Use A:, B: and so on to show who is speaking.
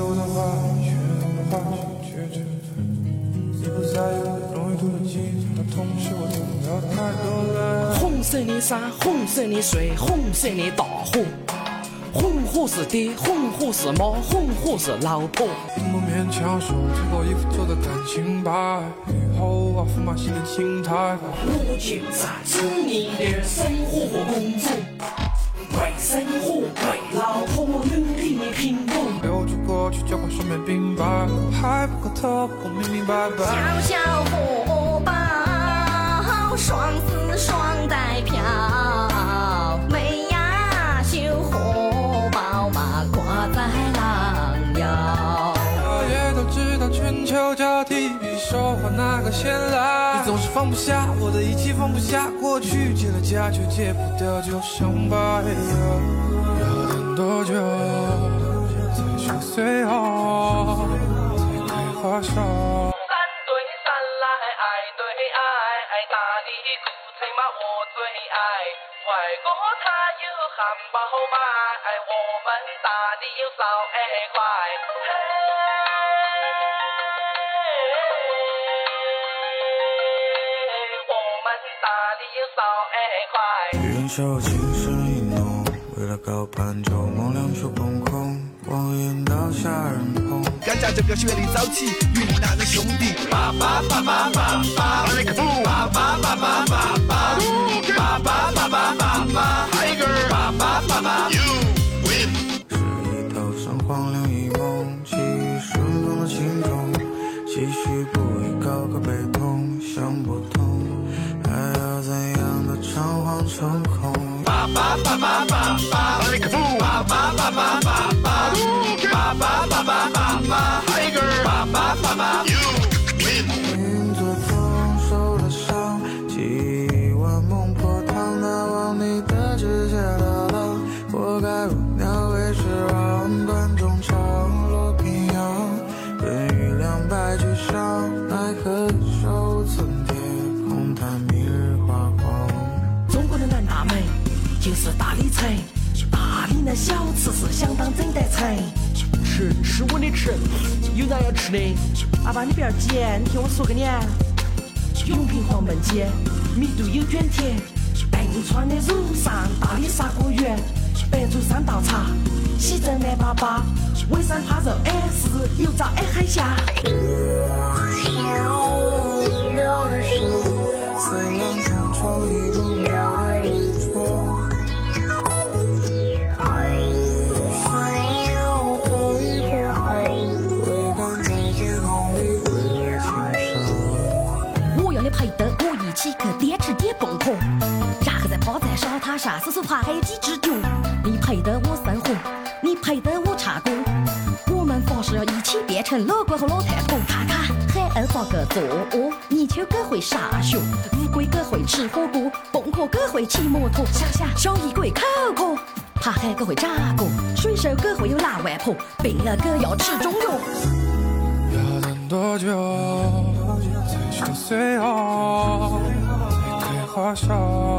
A: 我的话，却让我花心去承担。你不在意我容易读的记，但同时我听不了太多了。
B: 红色的山，红色的水，红色的大河。红火是爹，红火是妈，红火是老婆。
A: 不勉强说，最后一副做的感情吧。以后啊，驸马新的心态。
B: 我就在此你的生活工作，为生活，为老婆努力的拼搏。
A: 留住过去，交换身边明白，还不够特不明明白白。
C: 小小荷
A: 道春秋交替，比手画哪个先来？你总是放不下我的一切，放不下过去，结了痂却戒不掉旧伤疤。要等多久才熟睡好，才开花烧？
D: 山对山来，爱对爱，爱大的苦菜嘛我最爱。外国他有汉堡卖，我们大的有烧爱块。
E: 人手轻声一弄，为了高攀旧梦两手空空，望眼到下人捧。
F: 干架就表现的早起，云南的兄弟。爸爸爸爸爸爸，来个父。爸爸爸爸爸爸，爸爸爸爸爸爸，Tiger。爸爸爸爸，You win。
E: 是一头上荒
F: 爸爸爸爸，爸爸
B: 就是大理城，大理的小吃是相当整得成。吃吃我的吃，有哪要吃的？阿爸你不要急，你听我说给你。永平黄焖鸡，密度有卷铁，带你穿的乳上大理砂锅圆，白族三道茶，喜蒸南粑粑，尾山扒肉 S，油炸矮海虾。
C: 在沙滩上数数海底之角。你陪着我生活，你陪着我唱歌，我们发誓要一起变成老龟和老太婆。看看海鸥发个作恶，泥鳅哥会上学，乌龟哥会吃火锅，蹦壳哥会骑摩托。想想小衣鬼口渴，爬海哥会炸锅，水手哥会有蓝外婆，病了哥要吃中药。
A: 要等多久才熟睡好，才开花烧？孤